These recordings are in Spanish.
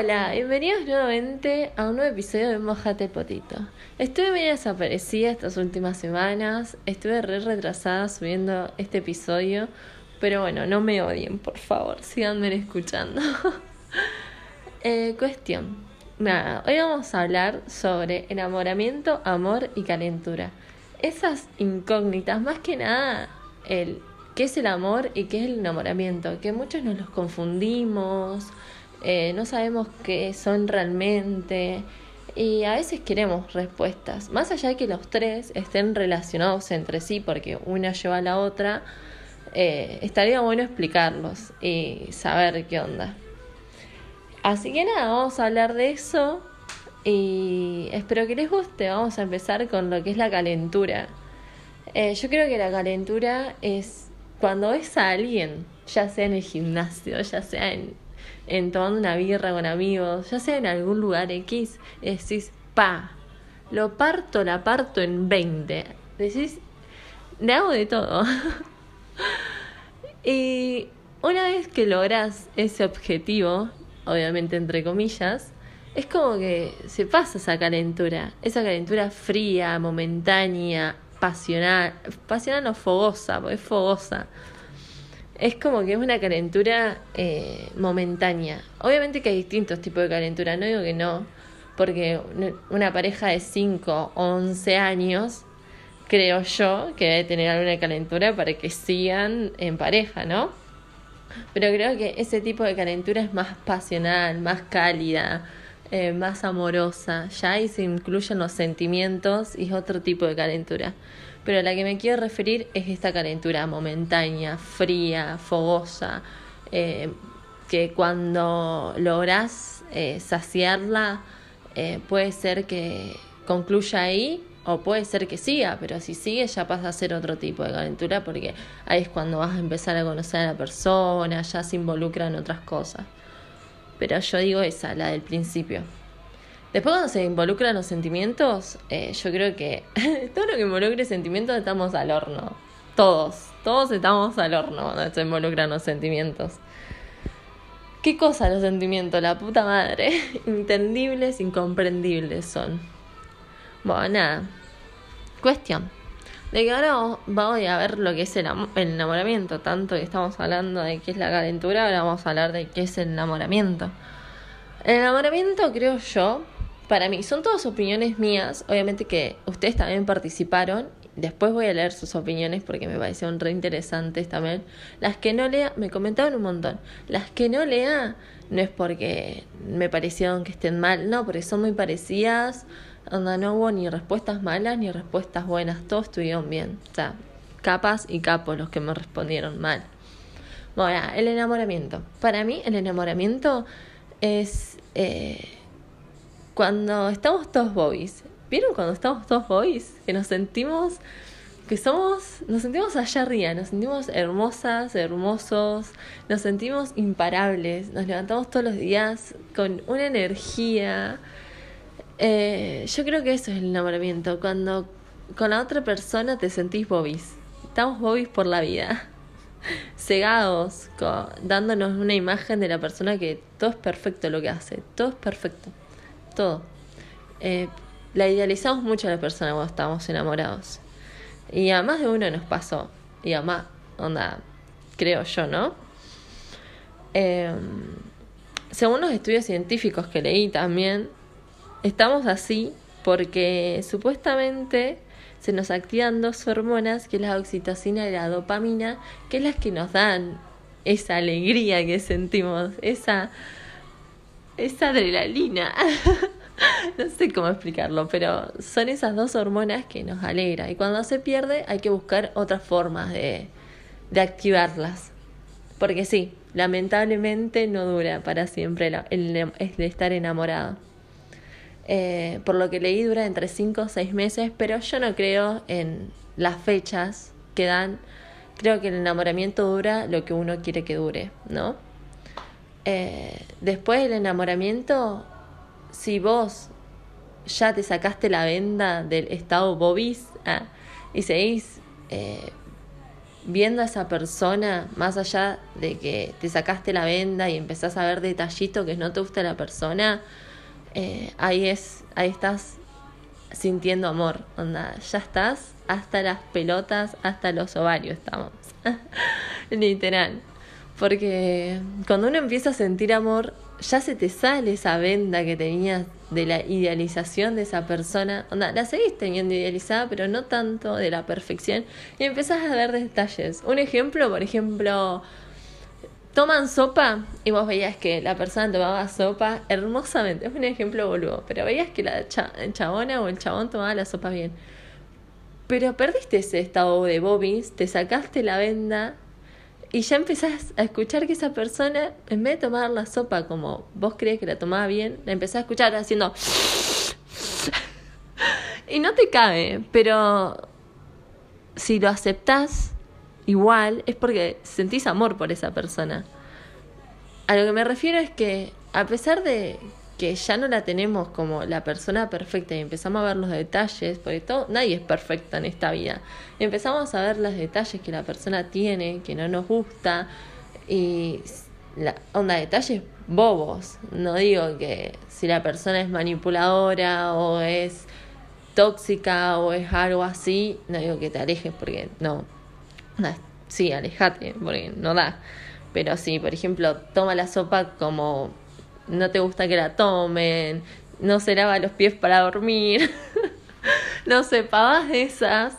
Hola, bienvenidos nuevamente a un nuevo episodio de Mojate Potito. Estuve medio desaparecida estas últimas semanas, estuve re retrasada subiendo este episodio, pero bueno, no me odien, por favor, síganme escuchando. eh, cuestión. Nada, hoy vamos a hablar sobre enamoramiento, amor y calentura. Esas incógnitas, más que nada, el qué es el amor y qué es el enamoramiento, que muchos nos los confundimos eh, no sabemos qué son realmente y a veces queremos respuestas, más allá de que los tres estén relacionados entre sí porque una lleva a la otra, eh, estaría bueno explicarlos y saber qué onda. Así que nada, vamos a hablar de eso y espero que les guste. Vamos a empezar con lo que es la calentura. Eh, yo creo que la calentura es cuando ves a alguien, ya sea en el gimnasio, ya sea en en tomando una birra con amigos, ya sea en algún lugar X, decís, pa, lo parto, la parto en 20. Decís, le hago de todo. y una vez que logras ese objetivo, obviamente entre comillas, es como que se pasa esa calentura, esa calentura fría, momentánea, pasional, pasional o fogosa, porque es fogosa es como que es una calentura eh, momentánea. Obviamente que hay distintos tipos de calentura, no digo que no, porque una pareja de 5 o 11 años, creo yo, que debe tener alguna calentura para que sigan en pareja, ¿no? Pero creo que ese tipo de calentura es más pasional, más cálida, eh, más amorosa. Ya ahí se incluyen los sentimientos y es otro tipo de calentura pero a la que me quiero referir es esta calentura momentánea, fría, fogosa, eh, que cuando logras eh, saciarla eh, puede ser que concluya ahí o puede ser que siga, pero si sigue ya pasa a ser otro tipo de calentura porque ahí es cuando vas a empezar a conocer a la persona, ya se involucran otras cosas. Pero yo digo esa, la del principio. Después cuando se involucran los sentimientos, eh, yo creo que todo lo que involucre sentimientos estamos al horno. Todos, todos estamos al horno cuando se involucran los sentimientos. ¿Qué cosa los sentimientos? La puta madre. Entendibles, incomprendibles son. Bueno, nada. Cuestión. De que ahora vamos a ver lo que es el enamoramiento. Tanto que estamos hablando de qué es la calentura, ahora vamos a hablar de qué es el enamoramiento. El enamoramiento, creo yo, para mí, son todas opiniones mías, obviamente que ustedes también participaron, después voy a leer sus opiniones porque me parecieron re interesantes también. Las que no lea, me comentaban un montón, las que no lea no es porque me parecieron que estén mal, no, porque son muy parecidas, donde no hubo ni respuestas malas ni respuestas buenas, todos estuvieron bien, o sea, capas y capos los que me respondieron mal. Bueno, el enamoramiento. Para mí el enamoramiento es... Eh, cuando estamos todos boys, ¿vieron cuando estamos todos boys? Que nos sentimos, que somos, nos sentimos allá arriba, nos sentimos hermosas, hermosos, nos sentimos imparables, nos levantamos todos los días con una energía. Eh, yo creo que eso es el enamoramiento, cuando con la otra persona te sentís bobis, estamos bobis por la vida cegados, dándonos una imagen de la persona que todo es perfecto lo que hace, todo es perfecto todo. Eh, la idealizamos mucho a la persona cuando estamos enamorados. Y a más de uno nos pasó. Y a más, onda, creo yo, ¿no? Em, según los estudios científicos que leí también, estamos así porque supuestamente se nos activan dos hormonas, que es la oxitocina y la dopamina, que es las que nos dan esa alegría que sentimos, esa esa adrenalina. no sé cómo explicarlo, pero son esas dos hormonas que nos alegra. Y cuando se pierde hay que buscar otras formas de, de activarlas. Porque sí, lamentablemente no dura para siempre el, estar enamorado. Eh, por lo que leí dura entre 5 o 6 meses, pero yo no creo en las fechas que dan. Creo que el enamoramiento dura lo que uno quiere que dure, ¿no? Eh, después del enamoramiento, si vos ya te sacaste la venda del estado bobis ah, y seguís eh, viendo a esa persona, más allá de que te sacaste la venda y empezás a ver detallitos que no te gusta la persona, eh, ahí es, ahí estás sintiendo amor, onda, ya estás hasta las pelotas, hasta los ovarios estamos, literal, porque cuando uno empieza a sentir amor, ya se te sale esa venda que tenías de la idealización de esa persona. Onda, la seguís teniendo idealizada, pero no tanto de la perfección. Y empezás a ver detalles. Un ejemplo, por ejemplo, toman sopa y vos veías que la persona tomaba sopa hermosamente. Es un ejemplo boludo, pero veías que la chabona o el chabón tomaba la sopa bien. Pero perdiste ese estado de bobis, te sacaste la venda y ya empezás a escuchar que esa persona, en vez de tomar la sopa como vos crees que la tomaba bien, la empezás a escuchar haciendo... y no te cabe, pero si lo aceptás igual es porque sentís amor por esa persona. A lo que me refiero es que a pesar de que ya no la tenemos como la persona perfecta y empezamos a ver los detalles, porque todo, nadie es perfecto en esta vida, empezamos a ver los detalles que la persona tiene, que no nos gusta, y la onda detalles bobos, no digo que si la persona es manipuladora o es tóxica o es algo así, no digo que te alejes porque no. Sí, alejate porque no da, pero si por ejemplo toma la sopa como no te gusta que la tomen, no se lava los pies para dormir, no sé, pavas de esas,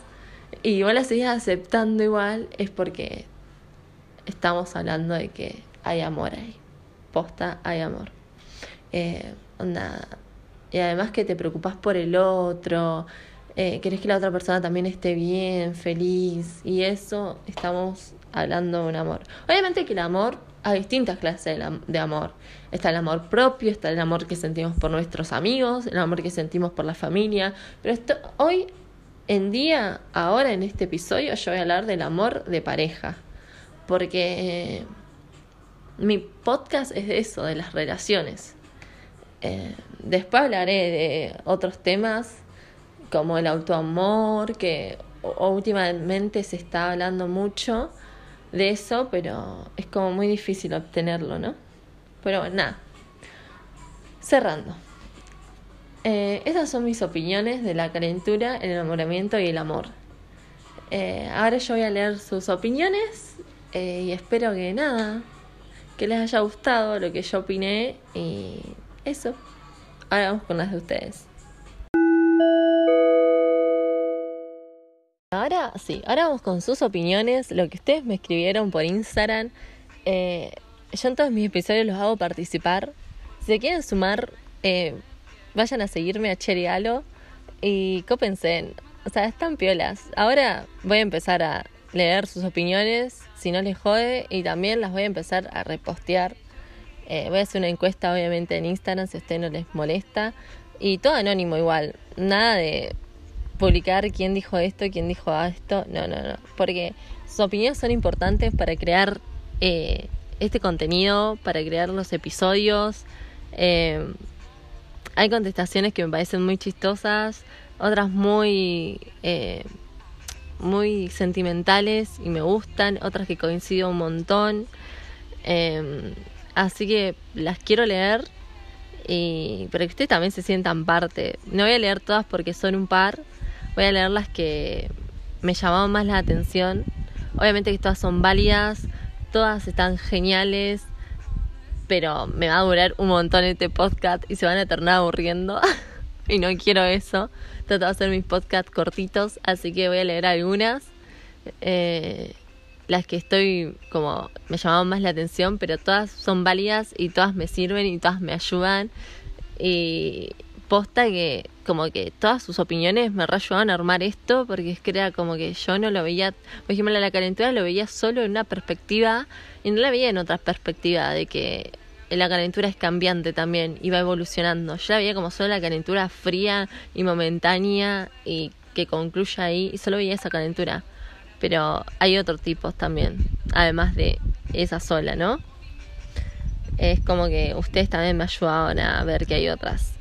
y vos las seguís aceptando igual, es porque estamos hablando de que hay amor ahí. Posta, hay amor. Eh, onda. Y además que te preocupas por el otro, eh, querés que la otra persona también esté bien, feliz, y eso estamos hablando de un amor. Obviamente que el amor hay distintas clases de, amor. Está el amor propio, está el amor que sentimos por nuestros amigos, el amor que sentimos por la familia. Pero esto, hoy en día, ahora en este episodio, yo voy a hablar del amor de pareja. Porque eh, mi podcast es de eso, de las relaciones. Eh, después hablaré de otros temas como el autoamor, que últimamente se está hablando mucho de eso, pero es como muy difícil obtenerlo, ¿no? Pero bueno, nada. Cerrando. Eh, esas son mis opiniones de la calentura, el enamoramiento y el amor. Eh, ahora yo voy a leer sus opiniones eh, y espero que nada, que les haya gustado lo que yo opiné y eso. Ahora vamos con las de ustedes. Ahora sí, ahora vamos con sus opiniones, lo que ustedes me escribieron por Instagram. Eh, yo en todos mis episodios los hago participar. Si se quieren sumar, eh, vayan a seguirme a Cherry y cópense. O sea, están piolas. Ahora voy a empezar a leer sus opiniones, si no les jode, y también las voy a empezar a repostear. Eh, voy a hacer una encuesta, obviamente, en Instagram si a ustedes no les molesta. Y todo anónimo igual. Nada de publicar quién dijo esto, quién dijo esto. No, no, no. Porque sus opiniones son importantes para crear eh, este contenido, para crear los episodios. Eh, hay contestaciones que me parecen muy chistosas, otras muy, eh, muy sentimentales y me gustan, otras que coincido un montón. así que las quiero leer y para que ustedes también se sientan parte. No voy a leer todas porque son un par, Voy a leer las que me llamaban más la atención. Obviamente que todas son válidas, todas están geniales, pero me va a durar un montón este podcast y se van a terminar aburriendo. y no quiero eso. Trato de hacer mis podcasts cortitos, así que voy a leer algunas. Eh, las que estoy como me llamaban más la atención, pero todas son válidas y todas me sirven y todas me ayudan. Y posta que como que todas sus opiniones me ayudaban a armar esto, porque es que como que yo no lo veía, por ejemplo, la calentura lo veía solo en una perspectiva y no la veía en otra perspectiva, de que la calentura es cambiante también y va evolucionando. Yo la veía como solo la calentura fría y momentánea y que concluya ahí y solo veía esa calentura. Pero hay otros tipos también, además de esa sola, ¿no? Es como que ustedes también me ayudaban a ver que hay otras.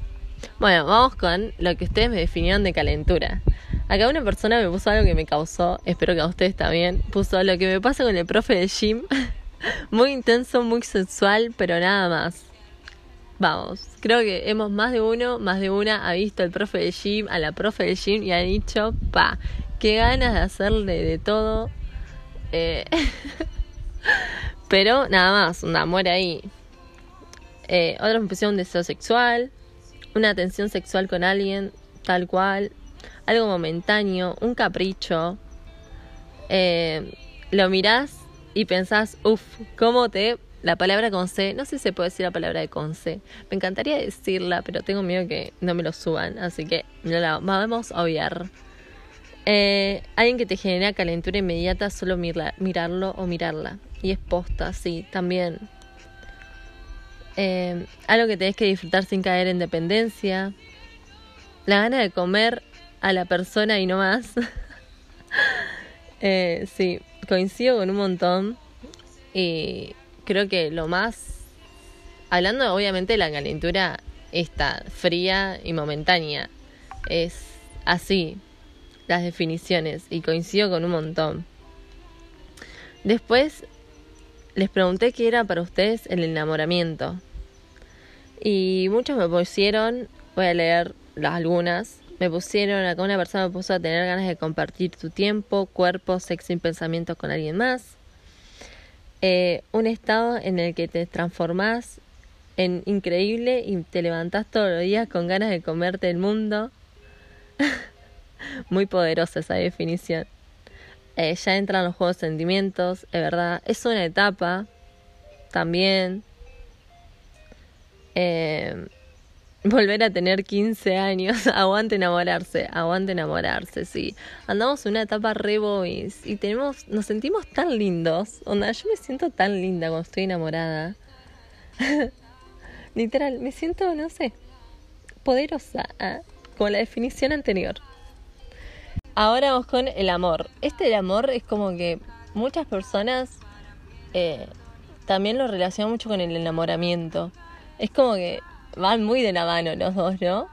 Bueno, vamos con lo que ustedes me definieron de calentura. Acá una persona me puso algo que me causó, espero que a ustedes también, puso lo que me pasa con el profe de gym. muy intenso, muy sexual, pero nada más. Vamos, creo que hemos más de uno, más de una ha visto al profe de gym, a la profe de gym y ha dicho, pa, qué ganas de hacerle de todo. Eh, pero nada más, un amor ahí. Eh, otra me pusieron un deseo sexual, una atención sexual con alguien, tal cual, algo momentáneo, un capricho. Eh, lo mirás y pensás, uff, ¿cómo te... La palabra con C, no sé si se puede decir la palabra de con C. Me encantaría decirla, pero tengo miedo que no me lo suban, así que no la vamos a obviar. Eh, alguien que te genera calentura inmediata, solo mirarlo o mirarla. Y es posta, sí, también. Eh, algo que tenés que disfrutar sin caer en dependencia. La gana de comer a la persona y no más. eh, sí, coincido con un montón. Y creo que lo más. Hablando obviamente de la calentura, esta fría y momentánea. Es así las definiciones y coincido con un montón. Después les pregunté qué era para ustedes el enamoramiento. Y muchos me pusieron, voy a leer las algunas, me pusieron, acá una persona me puso a tener ganas de compartir tu tiempo, cuerpo, sexo y pensamientos con alguien más. Eh, un estado en el que te transformás en increíble y te levantás todos los días con ganas de comerte el mundo. Muy poderosa esa definición. Eh, ya entran los juegos de sentimientos, es verdad. Es una etapa también. Eh, volver a tener 15 años, aguante enamorarse, aguante enamorarse, sí. Andamos en una etapa re boys y tenemos, nos sentimos tan lindos. Onda, yo me siento tan linda cuando estoy enamorada. Literal, me siento, no sé, poderosa, ¿ah? como la definición anterior. Ahora vamos con el amor. Este del amor es como que muchas personas eh, también lo relacionan mucho con el enamoramiento. Es como que van muy de la mano los dos, ¿no?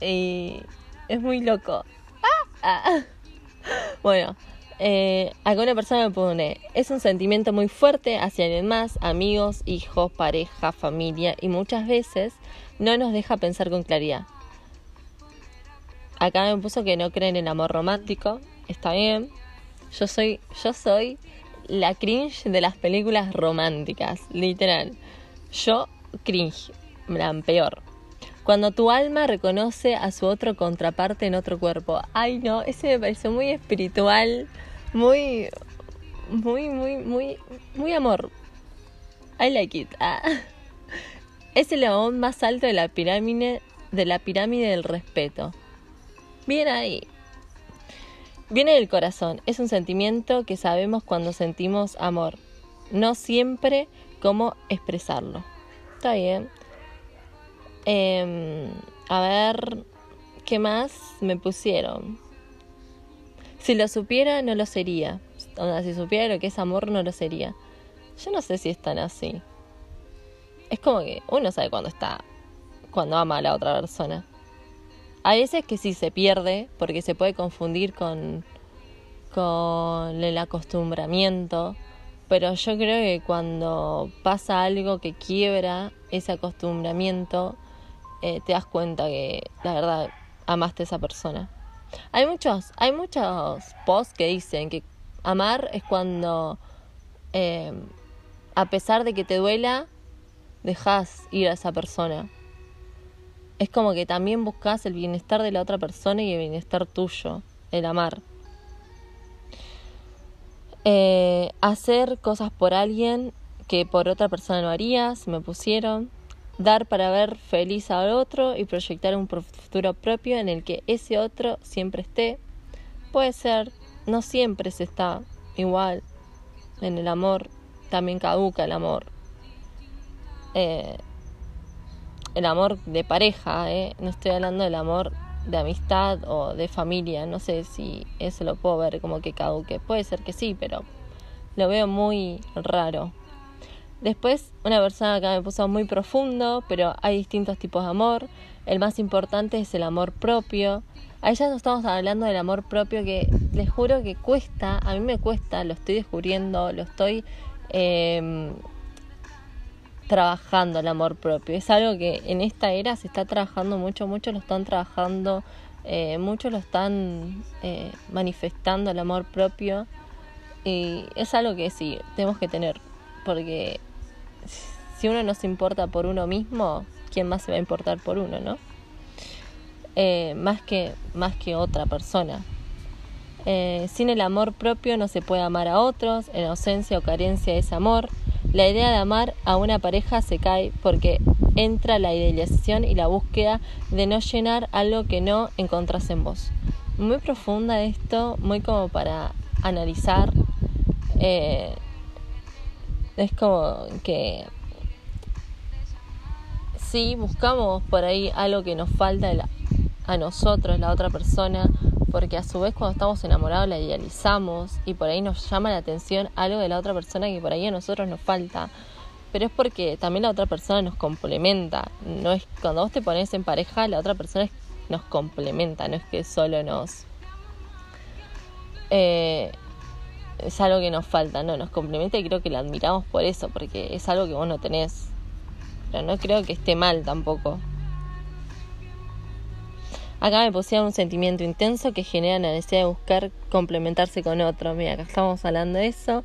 Y es muy loco. Ah, ah. Bueno, eh, alguna persona me pone, es un sentimiento muy fuerte hacia alguien más, amigos, hijos, pareja, familia, y muchas veces no nos deja pensar con claridad. Acá me puso que no creen en amor romántico. Está bien. Yo soy, yo soy la cringe de las películas románticas, literal. Yo cringe, la peor. Cuando tu alma reconoce a su otro contraparte en otro cuerpo. Ay, no, ese me pareció muy espiritual, muy, muy, muy, muy, muy amor. I like it. Ah. Es el león más alto de la pirámide, de la pirámide del respeto. Bien ahí. Viene del corazón. Es un sentimiento que sabemos cuando sentimos amor. No siempre cómo expresarlo. Está bien. Em, a ver, ¿qué más me pusieron? Si lo supiera, no lo sería. O sea, si supiera lo que es amor, no lo sería. Yo no sé si es tan así. Es como que uno sabe cuando está, cuando ama a la otra persona. Hay veces que sí se pierde porque se puede confundir con, con el acostumbramiento, pero yo creo que cuando pasa algo que quiebra ese acostumbramiento, eh, te das cuenta que la verdad amaste a esa persona. Hay muchos, hay muchos posts que dicen que amar es cuando, eh, a pesar de que te duela, dejas ir a esa persona es como que también buscas el bienestar de la otra persona y el bienestar tuyo, el amar. Eh, hacer cosas por alguien que por otra persona no harías, me pusieron. Dar para ver feliz al otro y proyectar un futuro propio en el que ese otro siempre esté. Puede ser, no siempre se está igual. En el amor también caduca el amor. Eh, el amor de pareja, ¿eh? no estoy hablando del amor de amistad o de familia, no sé si eso lo puedo ver como que caduque, puede ser que sí, pero lo veo muy raro. Después, una persona acá me puso muy profundo, pero hay distintos tipos de amor. El más importante es el amor propio. Ahí ya no estamos hablando del amor propio que les juro que cuesta, a mí me cuesta, lo estoy descubriendo, lo estoy eh, trabajando el amor propio. Es algo que en esta era se está trabajando mucho, muchos lo están trabajando, eh, muchos lo están eh, manifestando el amor propio. Y es algo que sí, tenemos que tener, porque si uno no se importa por uno mismo, ¿quién más se va a importar por uno, no? Eh, más, que, más que otra persona. Eh, sin el amor propio no se puede amar a otros, en ausencia o carencia es amor. La idea de amar a una pareja se cae porque entra la idealización y la búsqueda de no llenar algo que no encontrás en vos. Muy profunda esto, muy como para analizar. Eh, es como que sí buscamos por ahí algo que nos falta a nosotros, la otra persona, porque a su vez cuando estamos enamorados la idealizamos y por ahí nos llama la atención algo de la otra persona que por ahí a nosotros nos falta. Pero es porque también la otra persona nos complementa. No es cuando vos te pones en pareja, la otra persona nos complementa, no es que solo nos eh, es algo que nos falta, no, nos complementa y creo que la admiramos por eso, porque es algo que vos no tenés. Pero no creo que esté mal tampoco. Acá me pusieron un sentimiento intenso que genera la necesidad de buscar complementarse con otro. Mira, acá estamos hablando de eso.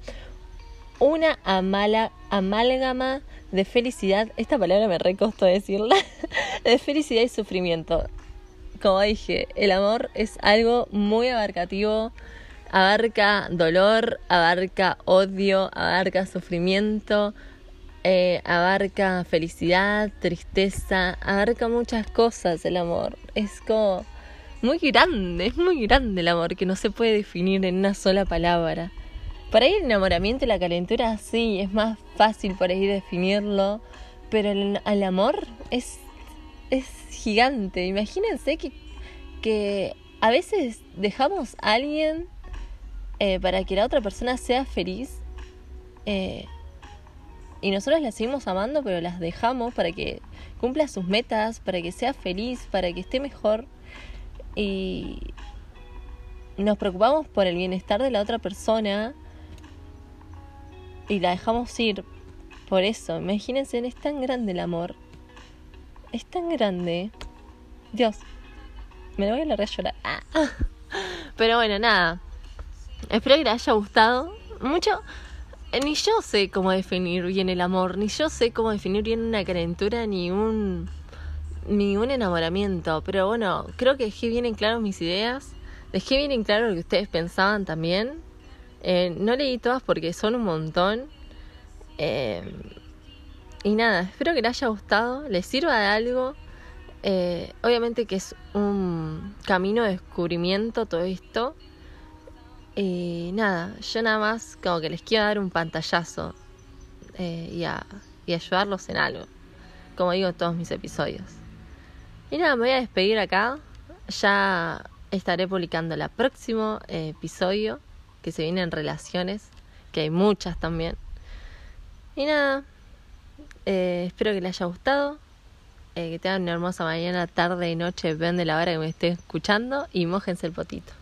Una amala, amálgama de felicidad, esta palabra me recostó decirla, de felicidad y sufrimiento. Como dije, el amor es algo muy abarcativo, abarca dolor, abarca odio, abarca sufrimiento, eh, abarca felicidad, tristeza, abarca muchas cosas el amor. Es como muy grande, es muy grande el amor que no se puede definir en una sola palabra. Para ahí el enamoramiento y la calentura sí, es más fácil por ahí definirlo, pero el, amor es, es gigante. Imagínense que, que a veces dejamos a alguien eh, para que la otra persona sea feliz. Eh, y nosotros las seguimos amando, pero las dejamos para que cumpla sus metas, para que sea feliz, para que esté mejor. Y nos preocupamos por el bienestar de la otra persona y la dejamos ir. Por eso, imagínense, es tan grande el amor. Es tan grande. Dios, me lo voy a largar a llorar. Ah. Pero bueno, nada. Espero que les haya gustado. Mucho ni yo sé cómo definir bien el amor, ni yo sé cómo definir bien una calentura, ni un, ni un enamoramiento. Pero bueno, creo que dejé bien en claro mis ideas, dejé bien en claro lo que ustedes pensaban también. Eh, no leí todas porque son un montón. Eh, y nada, espero que les haya gustado, les sirva de algo. Eh, obviamente que es un camino de descubrimiento todo esto. Y nada, yo nada más como que les quiero dar un pantallazo eh, y, a, ayudarlos en algo, como digo en todos mis episodios. Y nada, me voy a despedir acá. Ya estaré publicando el próximo eh, episodio que se viene en relaciones, que hay muchas también. Y nada, eh, espero que les haya gustado. que tengan una hermosa mañana, tarde y noche, depende de la hora que me estén escuchando y mojense el potito.